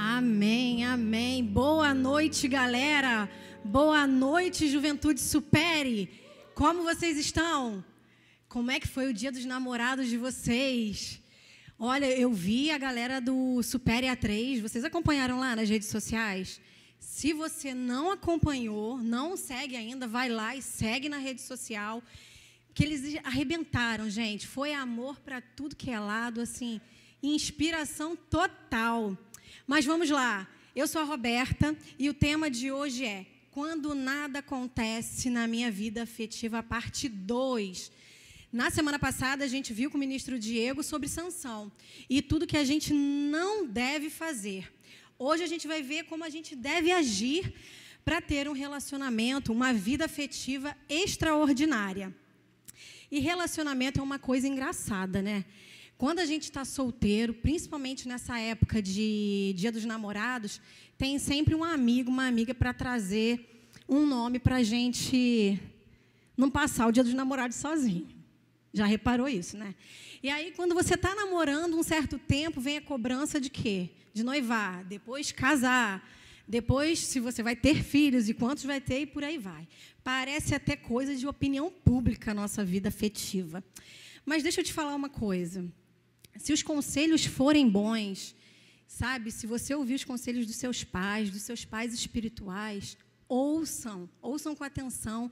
Amém, amém. Boa noite, galera. Boa noite, Juventude Supere. Como vocês estão? Como é que foi o dia dos namorados de vocês? Olha, eu vi a galera do Supere A3. Vocês acompanharam lá nas redes sociais? Se você não acompanhou, não segue ainda, vai lá e segue na rede social. Que eles arrebentaram, gente. Foi amor para tudo que é lado, assim, inspiração total. Mas vamos lá. Eu sou a Roberta e o tema de hoje é Quando nada acontece na minha vida afetiva, parte 2. Na semana passada, a gente viu com o ministro Diego sobre sanção e tudo que a gente não deve fazer. Hoje a gente vai ver como a gente deve agir para ter um relacionamento, uma vida afetiva extraordinária. E relacionamento é uma coisa engraçada, né? Quando a gente está solteiro, principalmente nessa época de Dia dos Namorados, tem sempre um amigo, uma amiga para trazer um nome para a gente não passar o Dia dos Namorados sozinho. Já reparou isso, né? E aí, quando você está namorando um certo tempo, vem a cobrança de quê? De noivar, depois casar, depois se você vai ter filhos e quantos vai ter e por aí vai. Parece até coisa de opinião pública a nossa vida afetiva. Mas deixa eu te falar uma coisa. Se os conselhos forem bons, sabe? Se você ouvir os conselhos dos seus pais, dos seus pais espirituais, ouçam, ouçam com atenção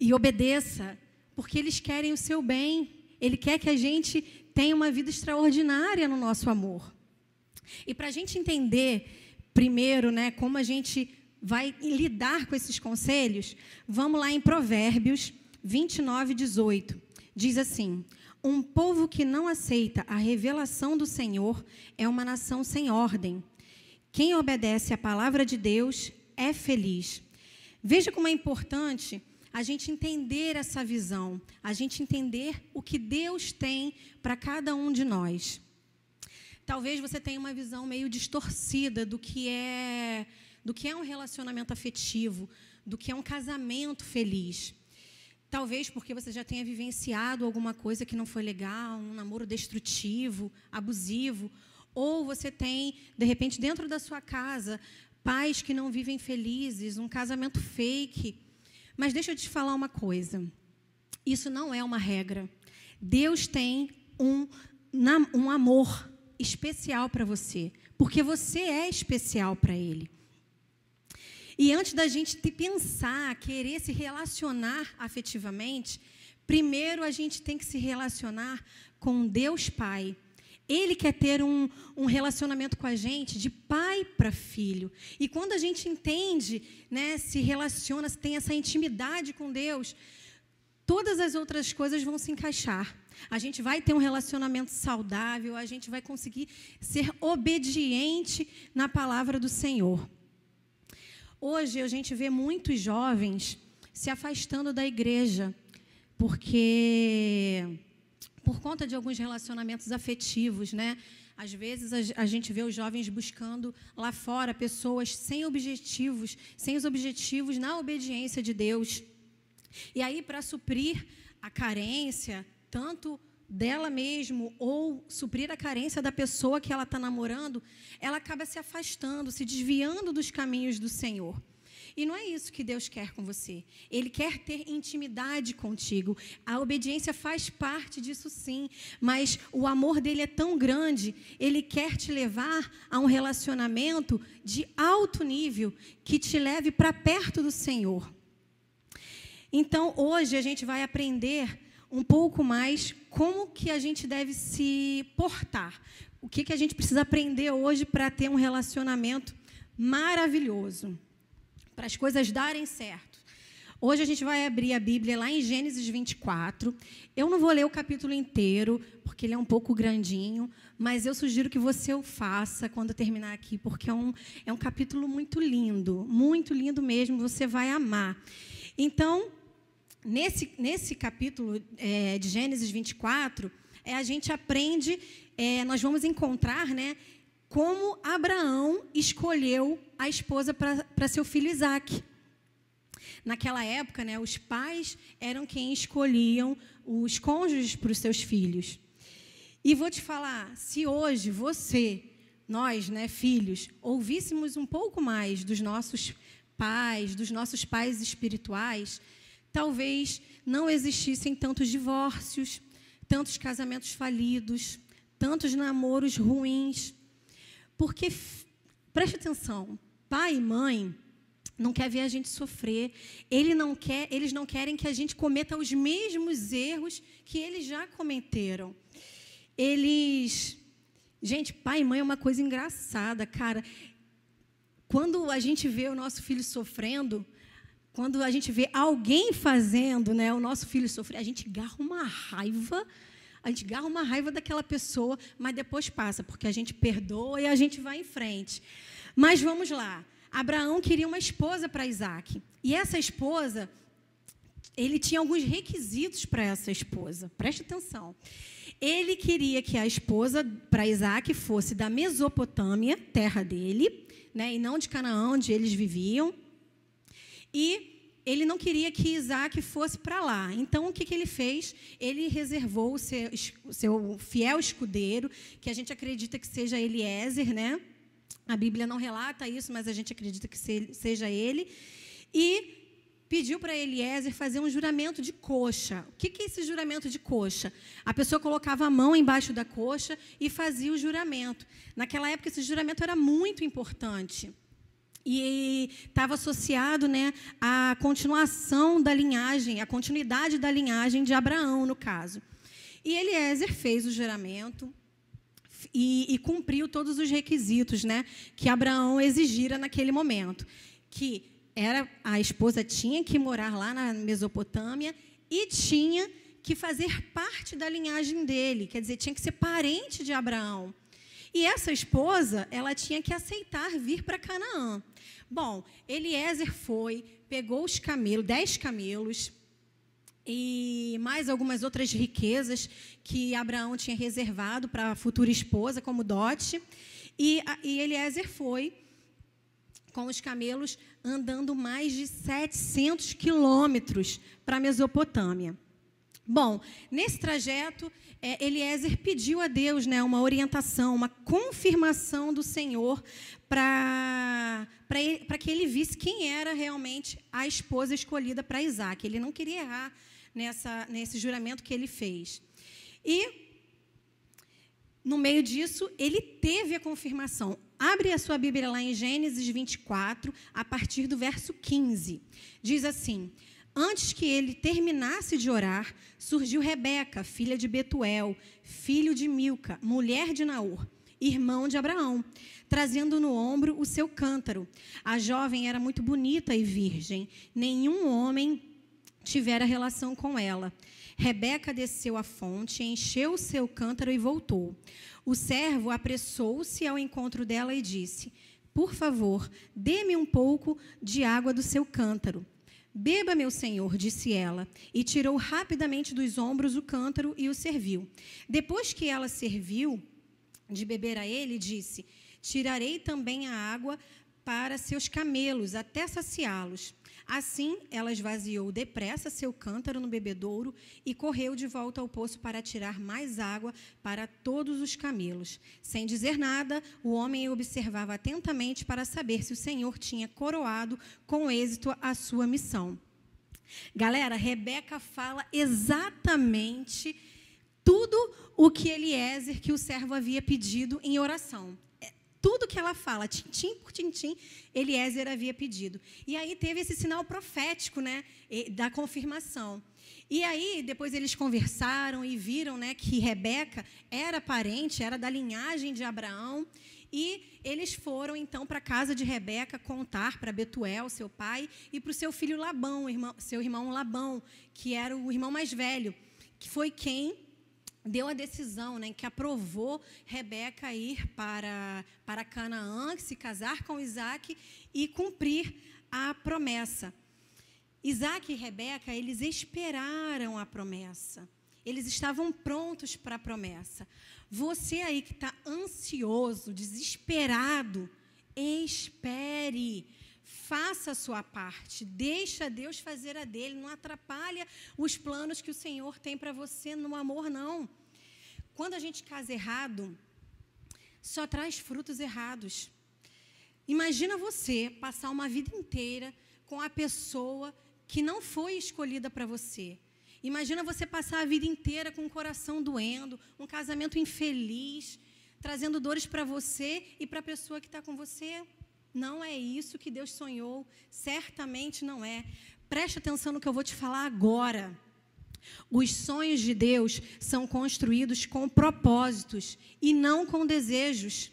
e obedeça, porque eles querem o seu bem. Ele quer que a gente tenha uma vida extraordinária no nosso amor. E para a gente entender, primeiro, né, como a gente vai lidar com esses conselhos, vamos lá em Provérbios 29, 18. Diz assim: um povo que não aceita a revelação do Senhor é uma nação sem ordem. Quem obedece à palavra de Deus é feliz. Veja como é importante a gente entender essa visão, a gente entender o que Deus tem para cada um de nós. Talvez você tenha uma visão meio distorcida do que é do que é um relacionamento afetivo, do que é um casamento feliz. Talvez porque você já tenha vivenciado alguma coisa que não foi legal, um namoro destrutivo, abusivo, ou você tem, de repente, dentro da sua casa, pais que não vivem felizes, um casamento fake. Mas deixa eu te falar uma coisa: isso não é uma regra. Deus tem um, um amor especial para você, porque você é especial para Ele. E antes da gente pensar, querer se relacionar afetivamente, primeiro a gente tem que se relacionar com Deus Pai. Ele quer ter um, um relacionamento com a gente de pai para filho. E quando a gente entende, né, se relaciona, tem essa intimidade com Deus, todas as outras coisas vão se encaixar. A gente vai ter um relacionamento saudável, a gente vai conseguir ser obediente na palavra do Senhor. Hoje a gente vê muitos jovens se afastando da igreja, porque por conta de alguns relacionamentos afetivos, né? Às vezes a, gente vê os jovens buscando lá fora pessoas sem objetivos, sem os objetivos na obediência de Deus. E aí, para suprir a carência, tanto dela mesmo ou suprir a carência da pessoa que ela está namorando, ela acaba se afastando, se desviando dos caminhos do Senhor. E não é isso que Deus quer com você. Ele quer ter intimidade contigo. A obediência faz parte disso sim, mas o amor dele é tão grande, ele quer te levar a um relacionamento de alto nível que te leve para perto do Senhor. Então, hoje a gente vai aprender um pouco mais como que a gente deve se portar. O que, que a gente precisa aprender hoje para ter um relacionamento maravilhoso, para as coisas darem certo. Hoje a gente vai abrir a Bíblia lá em Gênesis 24. Eu não vou ler o capítulo inteiro, porque ele é um pouco grandinho, mas eu sugiro que você o faça quando terminar aqui, porque é um, é um capítulo muito lindo, muito lindo mesmo, você vai amar. Então, nesse, nesse capítulo é, de Gênesis 24, é, a gente aprende, é, nós vamos encontrar né, como Abraão escolheu a esposa para seu filho Isaac. Naquela época, né, os pais eram quem escolhiam os cônjuges para os seus filhos. E vou te falar, se hoje você nós, né, filhos, ouvíssemos um pouco mais dos nossos pais, dos nossos pais espirituais, talvez não existissem tantos divórcios, tantos casamentos falidos, tantos namoros ruins. Porque, preste atenção, pai e mãe não quer ver a gente sofrer. Ele não quer, eles não querem que a gente cometa os mesmos erros que eles já cometeram. Eles Gente, pai e mãe é uma coisa engraçada, cara. Quando a gente vê o nosso filho sofrendo, quando a gente vê alguém fazendo, né, o nosso filho sofrer, a gente garra uma raiva, a gente garra uma raiva daquela pessoa, mas depois passa, porque a gente perdoa e a gente vai em frente. Mas vamos lá. Abraão queria uma esposa para Isaac. E essa esposa, ele tinha alguns requisitos para essa esposa. Preste atenção. Ele queria que a esposa para Isaac fosse da Mesopotâmia, terra dele, né, e não de Canaã, onde eles viviam. E ele não queria que Isaac fosse para lá. Então, o que, que ele fez? Ele reservou o seu, seu, fiel escudeiro, que a gente acredita que seja Eliezer, né? A Bíblia não relata isso, mas a gente acredita que seja ele. E pediu para Eliezer fazer um juramento de coxa. O que é esse juramento de coxa? A pessoa colocava a mão embaixo da coxa e fazia o juramento. Naquela época, esse juramento era muito importante. E estava associado né, à continuação da linhagem, à continuidade da linhagem de Abraão, no caso. E Eliezer fez o juramento, e, e, cumpriu todos os requisitos né, que Abraão exigira naquele momento. Que era a esposa tinha que morar lá na Mesopotâmia e tinha que fazer parte da linhagem dele, quer dizer, tinha que ser parente de Abraão. E essa esposa, ela tinha que aceitar vir para Canaã. Bom, Eliezer foi, pegou os camelos, dez camelos, e mais algumas outras riquezas que Abraão tinha reservado para a futura esposa, como dote. E, e Eliezer foi com os camelos andando mais de 700 quilômetros para a Mesopotâmia. Bom, nesse trajeto, é, Eliezer pediu a Deus né, uma orientação, uma confirmação do Senhor para que ele visse quem era realmente a esposa escolhida para Isaac. Ele não queria errar nessa, nesse juramento que ele fez. E no meio disso, ele teve a confirmação. Abre a sua Bíblia lá em Gênesis 24, a partir do verso 15. Diz assim: Antes que ele terminasse de orar, surgiu Rebeca, filha de Betuel, filho de Milca, mulher de Naor, irmão de Abraão, trazendo no ombro o seu cântaro. A jovem era muito bonita e virgem, nenhum homem tivera relação com ela. Rebeca desceu à fonte, encheu o seu cântaro e voltou. O servo apressou-se ao encontro dela e disse: Por favor, dê-me um pouco de água do seu cântaro. Beba, meu senhor, disse ela, e tirou rapidamente dos ombros o cântaro e o serviu. Depois que ela serviu de beber a ele, disse: Tirarei também a água para seus camelos, até saciá-los. Assim, ela esvaziou depressa seu cântaro no bebedouro e correu de volta ao poço para tirar mais água para todos os camelos. Sem dizer nada, o homem observava atentamente para saber se o Senhor tinha coroado com êxito a sua missão. Galera, Rebeca fala exatamente tudo o que Eliezer, que o servo havia pedido em oração tudo que ela fala, tintim por tintim, Eliezer havia pedido. E aí teve esse sinal profético, né, da confirmação. E aí depois eles conversaram e viram, né, que Rebeca era parente, era da linhagem de Abraão, e eles foram então para a casa de Rebeca contar para Betuel, seu pai, e para o seu filho Labão, irmão, seu irmão Labão, que era o irmão mais velho, que foi quem deu a decisão, né, que aprovou Rebeca ir para, para Canaã, se casar com Isaac e cumprir a promessa. Isaac e Rebeca, eles esperaram a promessa. Eles estavam prontos para a promessa. Você aí que está ansioso, desesperado, espere. Faça a sua parte, deixa Deus fazer a dele, não atrapalha os planos que o Senhor tem para você no amor, não. Quando a gente casa errado, só traz frutos errados. Imagina você passar uma vida inteira com a pessoa que não foi escolhida para você. Imagina você passar a vida inteira com o coração doendo, um casamento infeliz, trazendo dores para você e para a pessoa que está com você. Não é isso que Deus sonhou, certamente não é. Preste atenção no que eu vou te falar agora. Os sonhos de Deus são construídos com propósitos e não com desejos.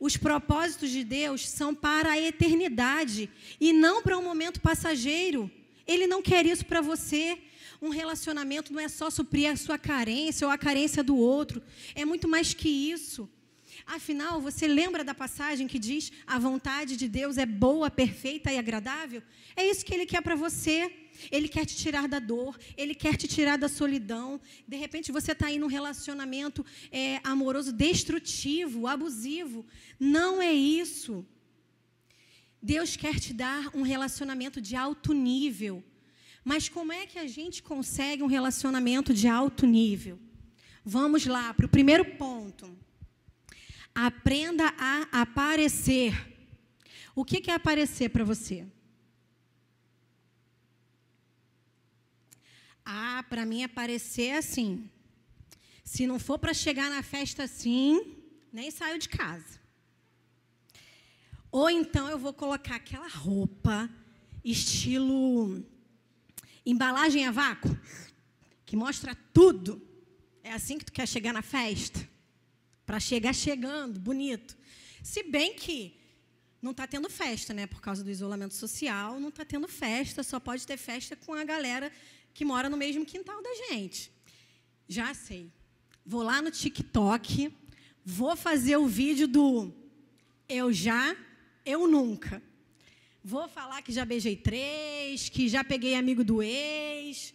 Os propósitos de Deus são para a eternidade e não para um momento passageiro. Ele não quer isso para você. Um relacionamento não é só suprir a sua carência ou a carência do outro, é muito mais que isso. Afinal, você lembra da passagem que diz: a vontade de Deus é boa, perfeita e agradável? É isso que ele quer para você. Ele quer te tirar da dor, ele quer te tirar da solidão. De repente você está aí num relacionamento é, amoroso destrutivo, abusivo. Não é isso. Deus quer te dar um relacionamento de alto nível. Mas como é que a gente consegue um relacionamento de alto nível? Vamos lá para o primeiro ponto. Aprenda a aparecer. O que é aparecer para você? Ah, para mim aparecer assim. Se não for para chegar na festa assim, nem saio de casa. Ou então eu vou colocar aquela roupa estilo embalagem a vácuo, que mostra tudo. É assim que tu quer chegar na festa? Para chegar chegando, bonito. Se bem que não está tendo festa, né? Por causa do isolamento social, não está tendo festa, só pode ter festa com a galera que mora no mesmo quintal da gente. Já sei. Vou lá no TikTok, vou fazer o vídeo do eu já, eu nunca. Vou falar que já beijei três, que já peguei amigo do ex,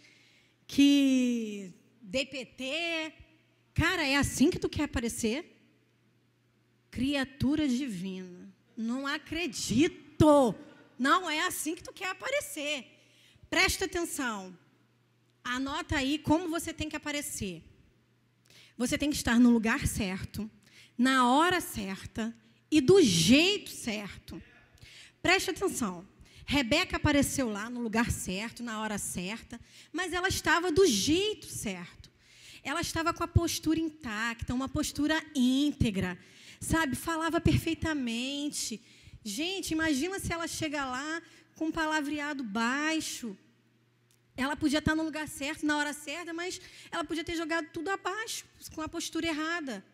que DPT, Cara, é assim que tu quer aparecer? Criatura divina. Não acredito. Não é assim que tu quer aparecer. Presta atenção. Anota aí como você tem que aparecer. Você tem que estar no lugar certo, na hora certa e do jeito certo. Preste atenção. Rebeca apareceu lá no lugar certo, na hora certa, mas ela estava do jeito certo ela estava com a postura intacta, uma postura íntegra, sabe? Falava perfeitamente. Gente, imagina se ela chega lá com um palavreado baixo. Ela podia estar no lugar certo, na hora certa, mas ela podia ter jogado tudo abaixo, com a postura errada.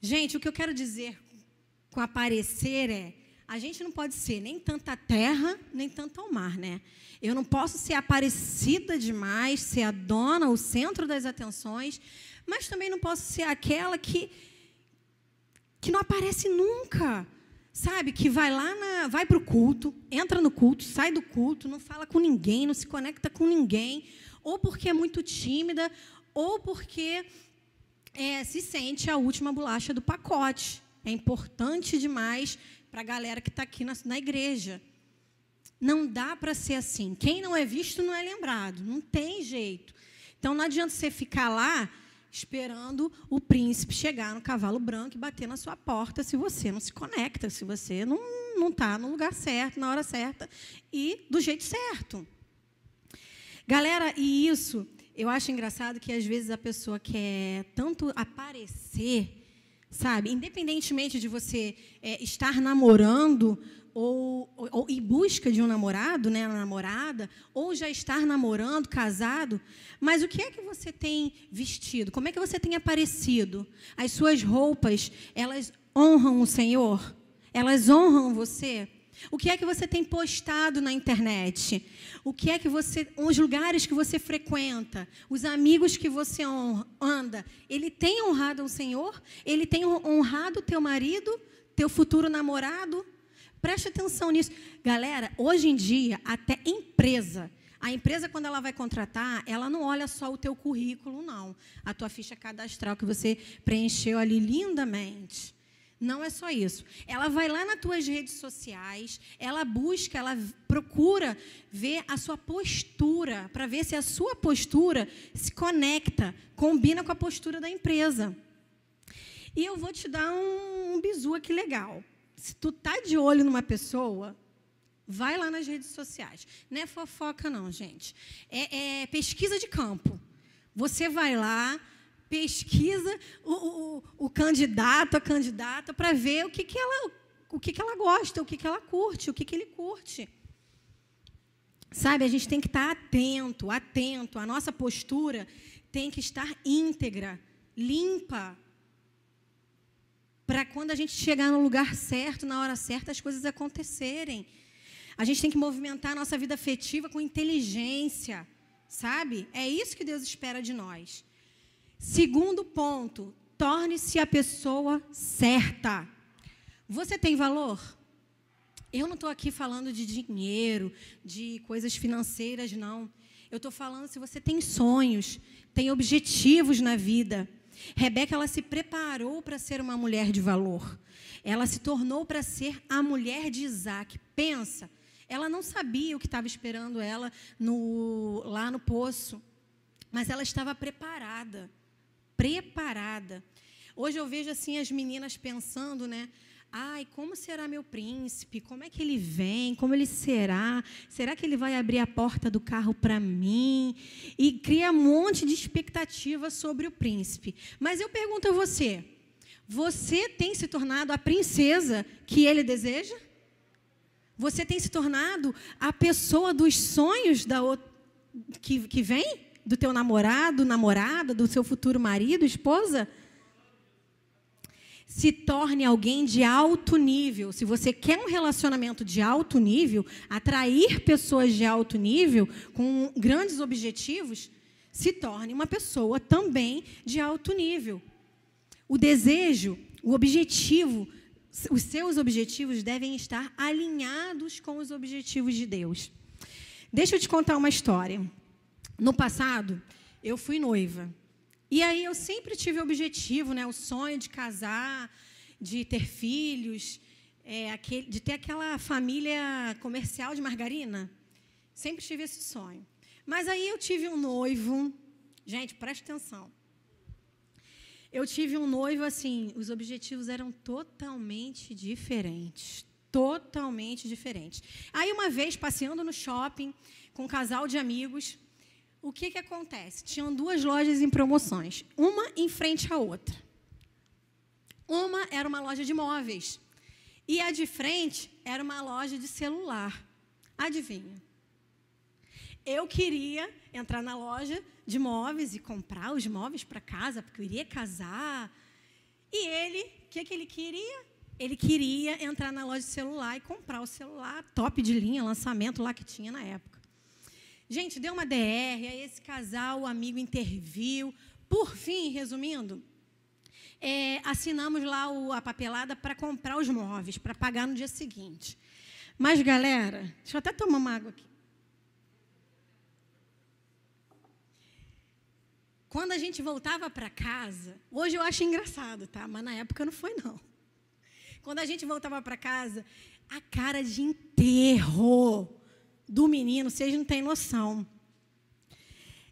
Gente, o que eu quero dizer com aparecer é: a gente não pode ser nem tanta terra, nem tanto ao mar, né? Eu não posso ser aparecida demais, ser a dona, o centro das atenções, mas também não posso ser aquela que que não aparece nunca. Sabe, que vai lá na, vai para o culto, entra no culto, sai do culto, não fala com ninguém, não se conecta com ninguém, ou porque é muito tímida, ou porque é, se sente a última bolacha do pacote. É importante demais para a galera que está aqui na, na igreja. Não dá para ser assim. Quem não é visto não é lembrado. Não tem jeito. Então não adianta você ficar lá esperando o príncipe chegar no cavalo branco e bater na sua porta se você não se conecta, se você não está no lugar certo, na hora certa e do jeito certo. Galera, e isso eu acho engraçado que às vezes a pessoa quer tanto aparecer sabe? Independentemente de você é, estar namorando ou, ou, ou, em busca de um namorado, né, uma namorada, ou já estar namorando, casado, mas o que é que você tem vestido? Como é que você tem aparecido? As suas roupas, elas honram o Senhor? Elas honram você? O que é que você tem postado na internet? O que é que você, os lugares que você frequenta, os amigos que você anda, ele tem honrado o Senhor? Ele tem honrado teu marido, teu futuro namorado? Preste atenção nisso. Galera, hoje em dia, até empresa, a empresa, quando ela vai contratar, ela não olha só o teu currículo, não. A tua ficha cadastral que você preencheu ali lindamente. Não é só isso. Ela vai lá nas tuas redes sociais, ela busca, ela procura ver a sua postura, para ver se a sua postura se conecta, combina com a postura da empresa. E eu vou te dar um, um bizu aqui legal. Se tu tá de olho numa pessoa, vai lá nas redes sociais. Não é fofoca, não, gente. É, é pesquisa de campo. Você vai lá, pesquisa o, o, o candidato, a candidata, para ver o que, que ela, o que, que ela gosta, o que, que ela curte, o que, que ele curte. Sabe, a gente tem que estar atento, atento. A nossa postura tem que estar íntegra, limpa. Para quando a gente chegar no lugar certo, na hora certa, as coisas acontecerem. A gente tem que movimentar a nossa vida afetiva com inteligência, sabe? É isso que Deus espera de nós. Segundo ponto, torne-se a pessoa certa. Você tem valor? Eu não estou aqui falando de dinheiro, de coisas financeiras, não. Eu estou falando se você tem sonhos, tem objetivos na vida. Rebeca, ela se preparou para ser uma mulher de valor. Ela se tornou para ser a mulher de Isaac. Pensa, ela não sabia o que estava esperando ela no, lá no poço, mas ela estava preparada preparada. Hoje eu vejo assim as meninas pensando, né? Ai, como será meu príncipe? Como é que ele vem? Como ele será? Será que ele vai abrir a porta do carro para mim? E cria um monte de expectativa sobre o príncipe. Mas eu pergunto a você: você tem se tornado a princesa que ele deseja? Você tem se tornado a pessoa dos sonhos da que, que vem? Do teu namorado, namorada, do seu futuro marido, esposa? Se torne alguém de alto nível. Se você quer um relacionamento de alto nível, atrair pessoas de alto nível com grandes objetivos, se torne uma pessoa também de alto nível. O desejo, o objetivo, os seus objetivos devem estar alinhados com os objetivos de Deus. Deixa eu te contar uma história. No passado, eu fui noiva. E aí eu sempre tive o objetivo, né, o sonho de casar, de ter filhos, é, aquele, de ter aquela família comercial de margarina. Sempre tive esse sonho. Mas aí eu tive um noivo. Gente, preste atenção. Eu tive um noivo assim, os objetivos eram totalmente diferentes. Totalmente diferentes. Aí, uma vez, passeando no shopping com um casal de amigos, o que, que acontece? Tinham duas lojas em promoções, uma em frente à outra. Uma era uma loja de móveis e a de frente era uma loja de celular. Adivinha? Eu queria entrar na loja de móveis e comprar os móveis para casa, porque eu iria casar. E ele, o que, que ele queria? Ele queria entrar na loja de celular e comprar o celular top de linha, lançamento lá que tinha na época. Gente, deu uma DR, aí esse casal, o amigo interviu. Por fim, resumindo, é, assinamos lá o, a papelada para comprar os móveis, para pagar no dia seguinte. Mas, galera, deixa eu até tomar uma água aqui. Quando a gente voltava para casa, hoje eu acho engraçado, tá? Mas na época não foi, não. Quando a gente voltava para casa, a cara de enterro do menino, vocês não têm noção.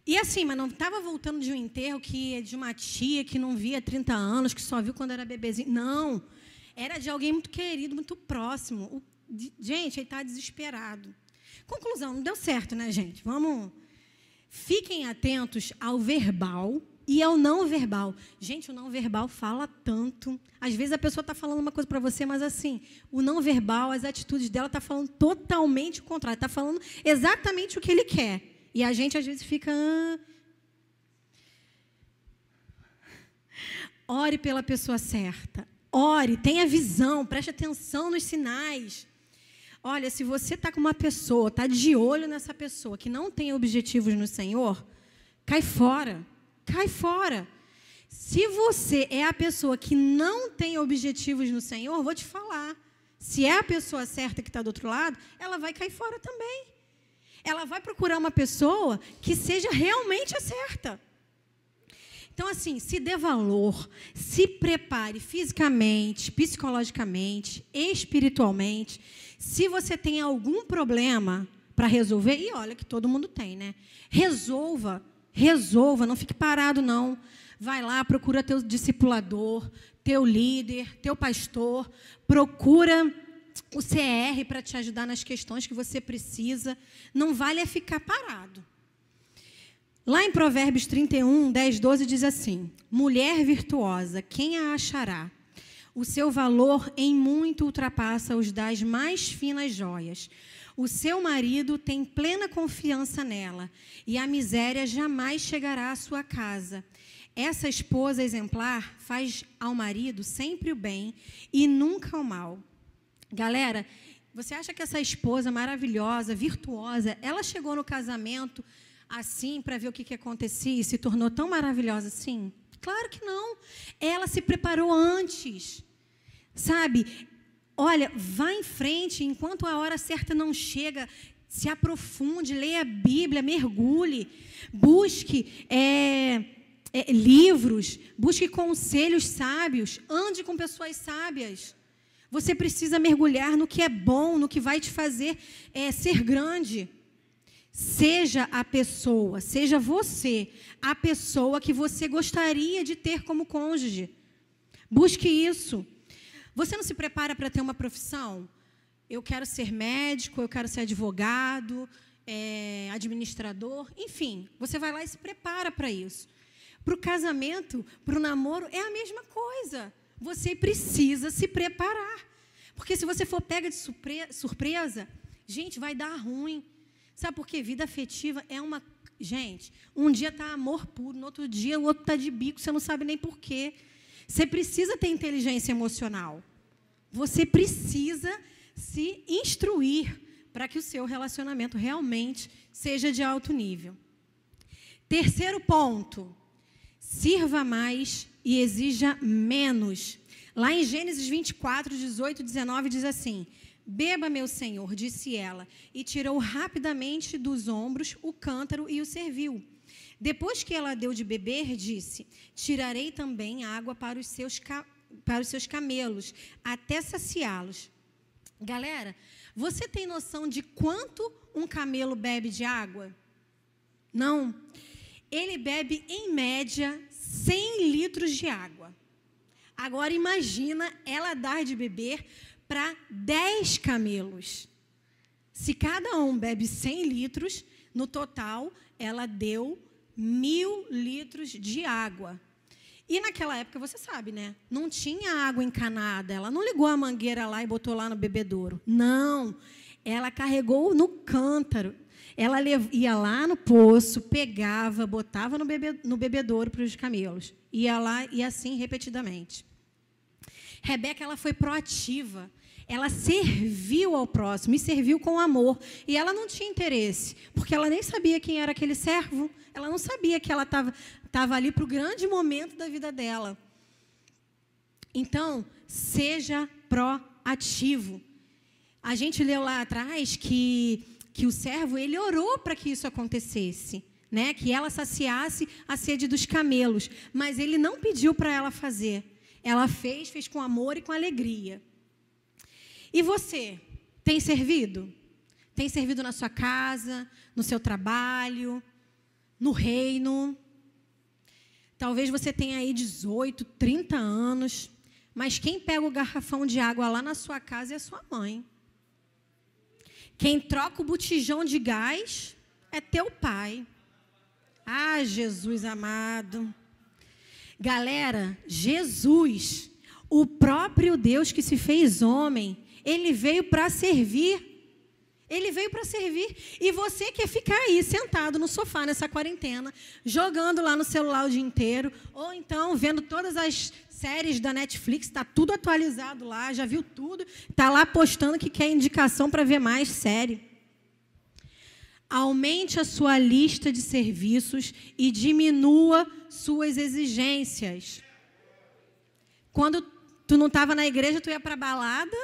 E assim, mas não estava voltando de um enterro que é de uma tia que não via há 30 anos, que só viu quando era bebezinho. Não. Era de alguém muito querido, muito próximo. O, de, gente, ele está desesperado. Conclusão, não deu certo, né, gente? Vamos. Fiquem atentos ao verbal e ao não verbal. Gente, o não verbal fala tanto. Às vezes a pessoa está falando uma coisa para você, mas assim, o não verbal, as atitudes dela está falando totalmente o contrário. Está falando exatamente o que ele quer. E a gente às vezes fica. Ah. Ore pela pessoa certa. Ore, tenha visão, preste atenção nos sinais. Olha, se você está com uma pessoa, está de olho nessa pessoa que não tem objetivos no Senhor, cai fora cai fora. Se você é a pessoa que não tem objetivos no Senhor, vou te falar. Se é a pessoa certa que está do outro lado, ela vai cair fora também. Ela vai procurar uma pessoa que seja realmente a certa. Então, assim, se dê valor, se prepare fisicamente, psicologicamente, espiritualmente. Se você tem algum problema para resolver, e olha que todo mundo tem, né? Resolva Resolva, não fique parado, não. vai lá, procura teu discipulador, teu líder, teu pastor, procura o CR para te ajudar nas questões que você precisa. Não vale é ficar parado. Lá em Provérbios 31, 10, 12 diz assim: Mulher virtuosa, quem a achará? O seu valor em muito ultrapassa os das mais finas joias. O seu marido tem plena confiança nela, e a miséria jamais chegará à sua casa. Essa esposa exemplar faz ao marido sempre o bem e nunca o mal. Galera, você acha que essa esposa maravilhosa, virtuosa, ela chegou no casamento assim para ver o que, que acontecia e se tornou tão maravilhosa assim? Claro que não. Ela se preparou antes. Sabe? Olha, vá em frente enquanto a hora certa não chega. Se aprofunde, leia a Bíblia, mergulhe, busque é, é, livros, busque conselhos sábios, ande com pessoas sábias. Você precisa mergulhar no que é bom, no que vai te fazer é, ser grande. Seja a pessoa, seja você a pessoa que você gostaria de ter como cônjuge. Busque isso. Você não se prepara para ter uma profissão? Eu quero ser médico, eu quero ser advogado, é, administrador, enfim. Você vai lá e se prepara para isso. Para o casamento, para o namoro, é a mesma coisa. Você precisa se preparar. Porque se você for pega de surpresa, gente, vai dar ruim. Sabe por quê? Vida afetiva é uma. Gente, um dia está amor puro, no outro dia o outro está de bico, você não sabe nem por quê. Você precisa ter inteligência emocional. Você precisa se instruir para que o seu relacionamento realmente seja de alto nível. Terceiro ponto: sirva mais e exija menos. Lá em Gênesis 24, 18 19 diz assim: Beba, meu senhor, disse ela, e tirou rapidamente dos ombros o cântaro e o serviu. Depois que ela deu de beber, disse: Tirarei também água para os seus, para os seus camelos, até saciá-los. Galera, você tem noção de quanto um camelo bebe de água? Não. Ele bebe, em média, 100 litros de água. Agora imagina ela dar de beber para 10 camelos. Se cada um bebe 100 litros, no total, ela deu mil litros de água. E naquela época, você sabe, né? Não tinha água encanada. Ela não ligou a mangueira lá e botou lá no bebedouro. Não. Ela carregou no cântaro. Ela ia lá no poço, pegava, botava no, bebe, no bebedouro para os camelos. Ia lá e assim repetidamente. Rebeca ela foi proativa. Ela serviu ao próximo e serviu com amor. E ela não tinha interesse, porque ela nem sabia quem era aquele servo. Ela não sabia que ela estava ali para o grande momento da vida dela. Então, seja proativo. A gente leu lá atrás que, que o servo ele orou para que isso acontecesse. Né, que ela saciasse a sede dos camelos, mas ele não pediu para ela fazer. Ela fez, fez com amor e com alegria. E você, tem servido? Tem servido na sua casa, no seu trabalho, no reino? Talvez você tenha aí 18, 30 anos, mas quem pega o garrafão de água lá na sua casa é a sua mãe. Quem troca o botijão de gás é teu pai. Ah, Jesus amado. Galera, Jesus, o próprio Deus que se fez homem, ele veio para servir. Ele veio para servir. E você quer ficar aí sentado no sofá nessa quarentena, jogando lá no celular o dia inteiro, ou então vendo todas as séries da Netflix, está tudo atualizado lá, já viu tudo, está lá postando que quer indicação para ver mais série. Aumente a sua lista de serviços e diminua suas exigências. Quando tu não estava na igreja, tu ia para balada,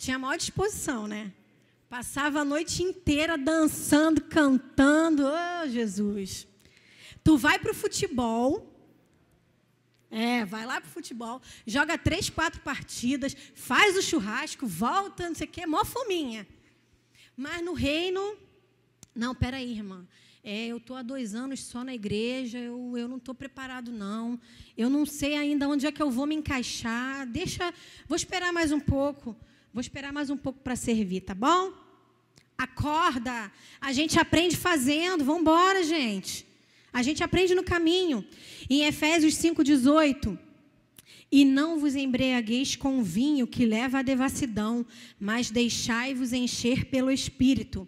tinha maior disposição, né? Passava a noite inteira dançando, cantando. Oh, Jesus. Tu vai para o futebol. É, vai lá para o futebol, joga três, quatro partidas, faz o churrasco, volta, não sei o quê, mó fominha. Mas no reino, não, peraí, irmã. É, eu estou há dois anos só na igreja, eu, eu não estou preparado, não. Eu não sei ainda onde é que eu vou me encaixar. Deixa, vou esperar mais um pouco. Vou esperar mais um pouco para servir, tá bom? Acorda. A gente aprende fazendo. Vamos embora, gente. A gente aprende no caminho. Em Efésios 5,18. E não vos embriagueis com vinho que leva à devassidão, mas deixai-vos encher pelo Espírito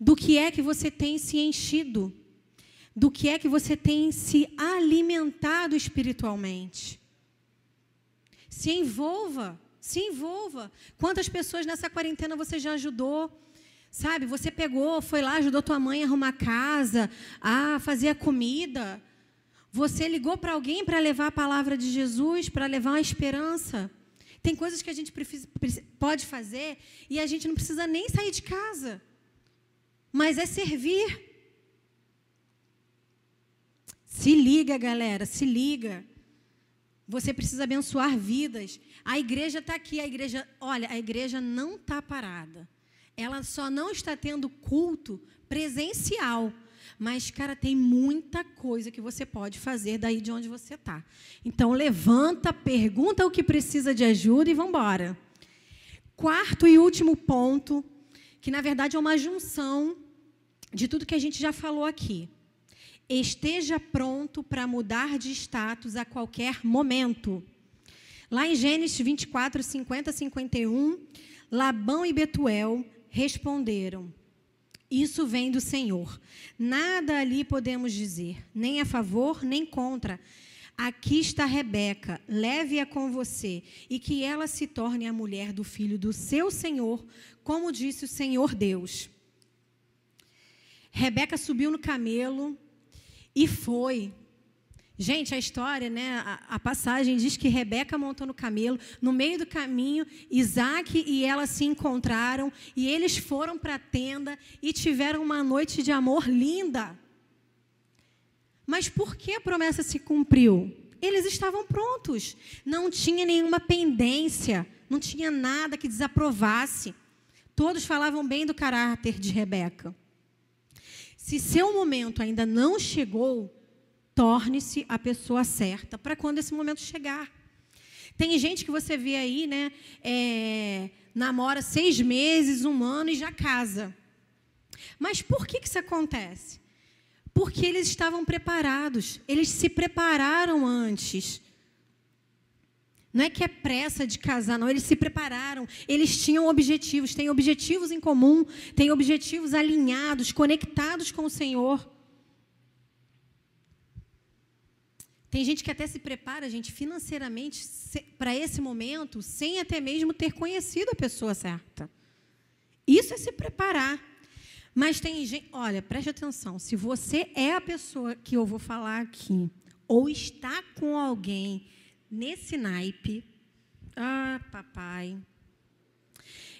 do que é que você tem se enchido, do que é que você tem se alimentado espiritualmente. Se envolva, se envolva. Quantas pessoas nessa quarentena você já ajudou? Sabe, você pegou, foi lá, ajudou tua mãe a arrumar casa, a fazer a comida. Você ligou para alguém para levar a palavra de Jesus, para levar a esperança. Tem coisas que a gente pode fazer e a gente não precisa nem sair de casa mas é servir. Se liga, galera, se liga. Você precisa abençoar vidas. A igreja está aqui, a igreja, olha, a igreja não está parada. Ela só não está tendo culto presencial. Mas, cara, tem muita coisa que você pode fazer daí de onde você está. Então, levanta, pergunta o que precisa de ajuda e vamos embora. Quarto e último ponto, que na verdade é uma junção de tudo que a gente já falou aqui. Esteja pronto para mudar de status a qualquer momento. Lá em Gênesis 24, 50 51, Labão e Betuel responderam: Isso vem do Senhor. Nada ali podemos dizer, nem a favor, nem contra. Aqui está Rebeca, leve-a com você, e que ela se torne a mulher do filho do seu Senhor, como disse o Senhor Deus. Rebeca subiu no camelo e foi. Gente, a história, né, a, a, passagem diz que Rebeca montou no camelo, no meio do caminho, Isaac e ela se encontraram e eles foram para a tenda e tiveram uma noite de amor linda. Mas por que a promessa se cumpriu? Eles estavam prontos, não tinha nenhuma pendência, não tinha nada que desaprovasse. Todos falavam bem do caráter de Rebeca. Se seu momento ainda não chegou, torne-se a pessoa certa para quando esse momento chegar. Tem gente que você vê aí, né? É, namora seis meses, um ano e já casa. Mas por que, que isso acontece? Porque eles estavam preparados, eles se prepararam antes. Não é que é pressa de casar, não. Eles se prepararam, eles tinham objetivos, têm objetivos em comum, têm objetivos alinhados, conectados com o Senhor. Tem gente que até se prepara, gente, financeiramente para esse momento, sem até mesmo ter conhecido a pessoa certa. Isso é se preparar. Mas tem gente, olha, preste atenção, se você é a pessoa que eu vou falar aqui, ou está com alguém nesse naipe. Ah, papai.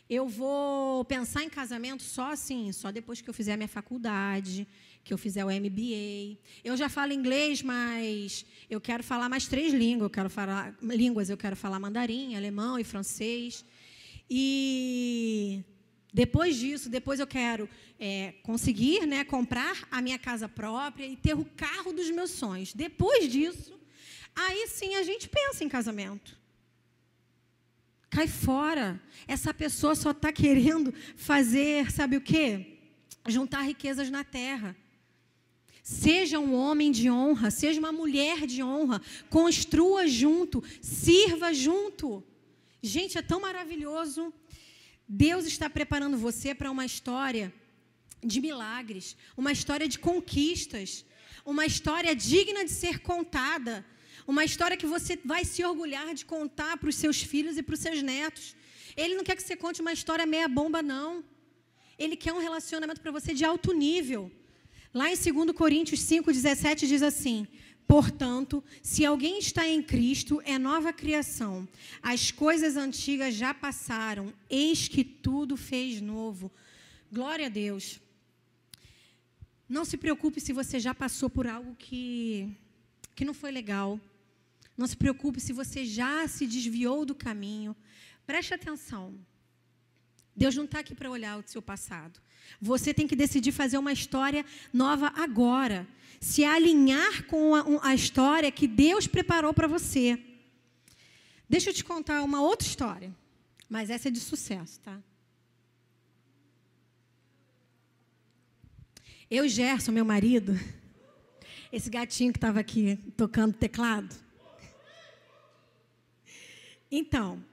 Eu vou pensar em casamento só assim, só depois que eu fizer a minha faculdade, que eu fizer o MBA. Eu já falo inglês, mas eu quero falar mais três línguas. Eu quero falar línguas, eu quero falar mandarim, alemão e francês. E depois disso, depois eu quero é, conseguir, né, comprar a minha casa própria e ter o carro dos meus sonhos. Depois disso, Aí sim a gente pensa em casamento. Cai fora. Essa pessoa só está querendo fazer, sabe o quê? Juntar riquezas na terra. Seja um homem de honra, seja uma mulher de honra, construa junto, sirva junto. Gente, é tão maravilhoso. Deus está preparando você para uma história de milagres, uma história de conquistas, uma história digna de ser contada. Uma história que você vai se orgulhar de contar para os seus filhos e para os seus netos. Ele não quer que você conte uma história meia bomba, não. Ele quer um relacionamento para você de alto nível. Lá em 2 Coríntios 5,17 diz assim: Portanto, se alguém está em Cristo, é nova criação. As coisas antigas já passaram, eis que tudo fez novo. Glória a Deus. Não se preocupe se você já passou por algo que, que não foi legal. Não se preocupe se você já se desviou do caminho. Preste atenção. Deus não está aqui para olhar o seu passado. Você tem que decidir fazer uma história nova agora. Se alinhar com a, a história que Deus preparou para você. Deixa eu te contar uma outra história. Mas essa é de sucesso, tá? Eu e Gerson, meu marido, esse gatinho que estava aqui tocando teclado. Então,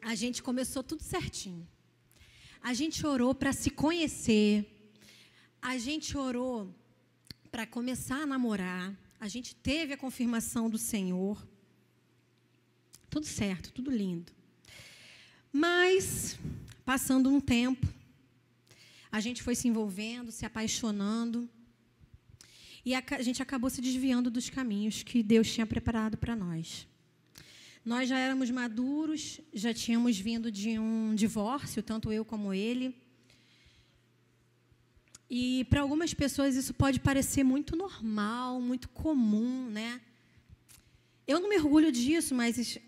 a gente começou tudo certinho. A gente orou para se conhecer. A gente orou para começar a namorar. A gente teve a confirmação do Senhor. Tudo certo, tudo lindo. Mas, passando um tempo, a gente foi se envolvendo, se apaixonando. E a, gente acabou se desviando dos caminhos que Deus tinha preparado para nós. Nós já éramos maduros, já tínhamos vindo de um divórcio, tanto eu como ele. E para algumas pessoas isso pode parecer muito normal, muito comum, né? Eu não me orgulho disso, mas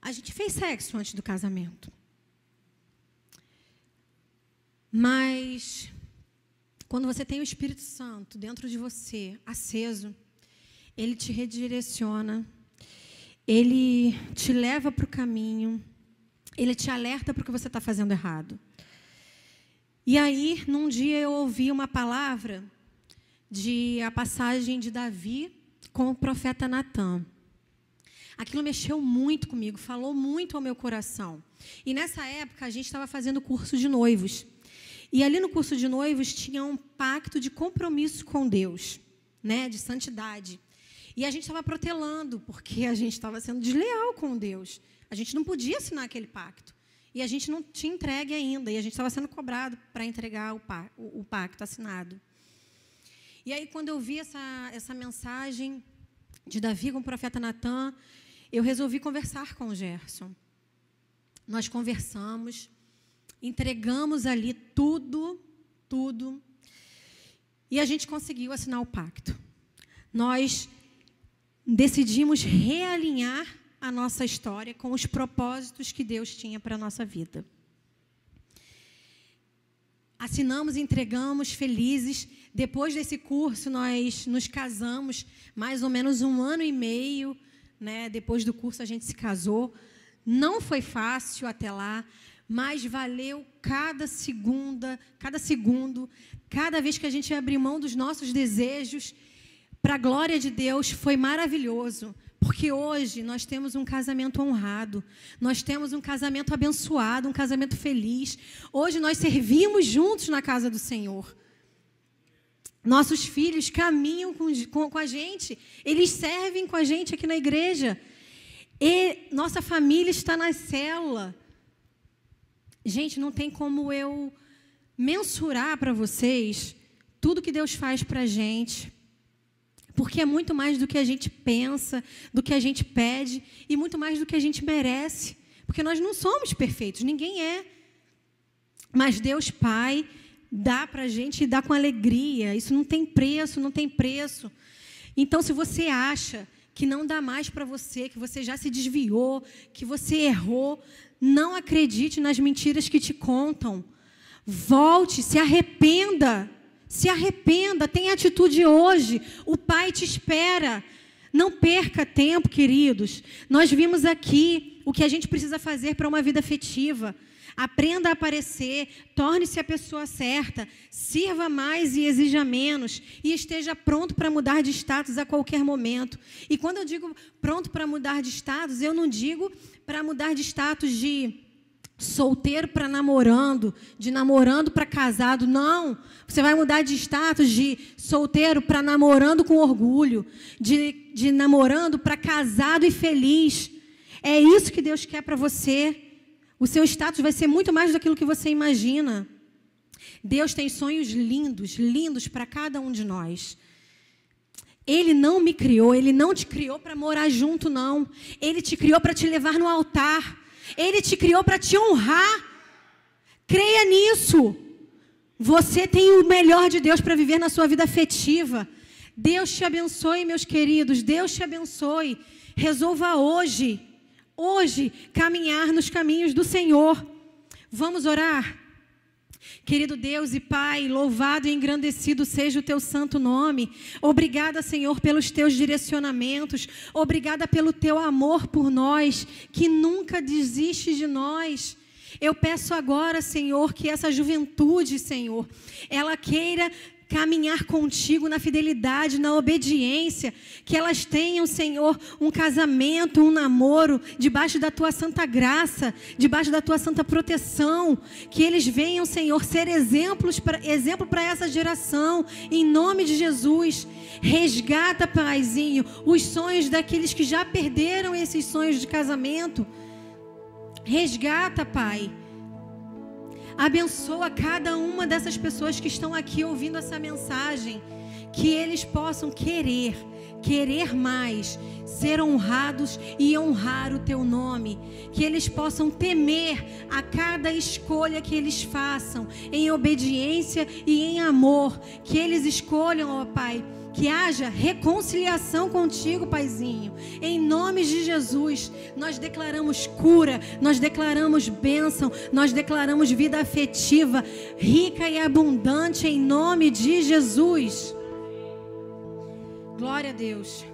a gente fez sexo antes do casamento. Mas quando você tem o Espírito Santo dentro de você, aceso, ele te redireciona ele te leva para o caminho, ele te alerta para o que você está fazendo errado. E aí, num dia eu ouvi uma palavra de a passagem de Davi com o profeta Natan. Aquilo mexeu muito comigo, falou muito ao meu coração. E nessa época a gente estava fazendo curso de noivos. E ali no curso de noivos tinha um pacto de compromisso com Deus, né, de santidade. E a gente estava protelando, porque a gente estava sendo desleal com Deus. A gente não podia assinar aquele pacto. E a gente não tinha entregue ainda. E a gente estava sendo cobrado para entregar o, o, pacto assinado. E aí, quando eu vi essa, essa mensagem de Davi com o profeta Natan, eu resolvi conversar com o Gerson. Nós conversamos, entregamos ali tudo, tudo, e a gente conseguiu assinar o pacto. Nós decidimos realinhar a nossa história com os propósitos que Deus tinha para a nossa vida. Assinamos, entregamos, felizes. Depois desse curso, nós nos casamos, mais ou menos um ano e meio. Né? Depois do curso, a gente se casou. Não foi fácil até lá, mas valeu cada segunda, cada segundo, cada vez que a gente abriu mão dos nossos desejos para a glória de Deus, foi maravilhoso. Porque hoje nós temos um casamento honrado, nós temos um casamento abençoado, um casamento feliz. Hoje nós servimos juntos na casa do Senhor. Nossos filhos caminham com, com, com, a gente, eles servem com a gente aqui na igreja. E nossa família está na célula. Gente, não tem como eu mensurar para vocês tudo que Deus faz para a gente. Porque é muito mais do que a gente pensa, do que a gente pede e muito mais do que a gente merece. Porque nós não somos perfeitos, ninguém é. Mas Deus Pai dá para a gente e dá com alegria. Isso não tem preço, não tem preço. Então, se você acha que não dá mais para você, que você já se desviou, que você errou, não acredite nas mentiras que te contam. Volte, se arrependa. Se arrependa, tenha atitude hoje. O Pai te espera. Não perca tempo, queridos. Nós vimos aqui o que a gente precisa fazer para uma vida afetiva. Aprenda a aparecer, torne-se a pessoa certa, sirva mais e exija menos, e esteja pronto para mudar de status a qualquer momento. E quando eu digo pronto para mudar de status, eu não digo para mudar de status de solteiro para namorando, de namorando para casado. Não. Você vai mudar de status de solteiro para namorando com orgulho, de, de namorando para casado e feliz. É isso que Deus quer para você. O seu status vai ser muito mais daquilo que você imagina. Deus tem sonhos lindos, lindos para cada um de nós. Ele não me criou, ele não te criou para morar junto, não. Ele te criou para te levar no altar. Ele te criou para te honrar. Creia nisso. Você tem o melhor de Deus para viver na sua vida afetiva. Deus te abençoe, meus queridos. Deus te abençoe. Resolva hoje, hoje, caminhar nos caminhos do Senhor. Vamos orar? Querido Deus e Pai, louvado e engrandecido seja o teu santo nome. Obrigada, Senhor, pelos teus direcionamentos. Obrigada pelo teu amor por nós, que nunca desiste de nós. Eu peço agora, Senhor, que essa juventude, Senhor, ela queira caminhar contigo na fidelidade, na obediência, que elas tenham, Senhor, um casamento, um namoro, debaixo da tua santa graça, debaixo da tua santa proteção, que eles venham, Senhor, ser exemplos pra, exemplo para essa geração, em nome de Jesus. Resgata, Paizinho, os sonhos daqueles que já perderam esses sonhos de casamento. Resgata, Pai Abençoa cada uma dessas pessoas que estão aqui ouvindo essa mensagem. Que eles possam querer, querer mais, ser honrados e honrar o teu nome. Que eles possam temer a cada escolha que eles façam, em obediência e em amor. Que eles escolham, ó Pai que haja reconciliação contigo, Paizinho. Em nome de Jesus, nós declaramos cura, nós declaramos bênção, nós declaramos vida afetiva, rica e abundante, em nome de Jesus. Glória a Deus.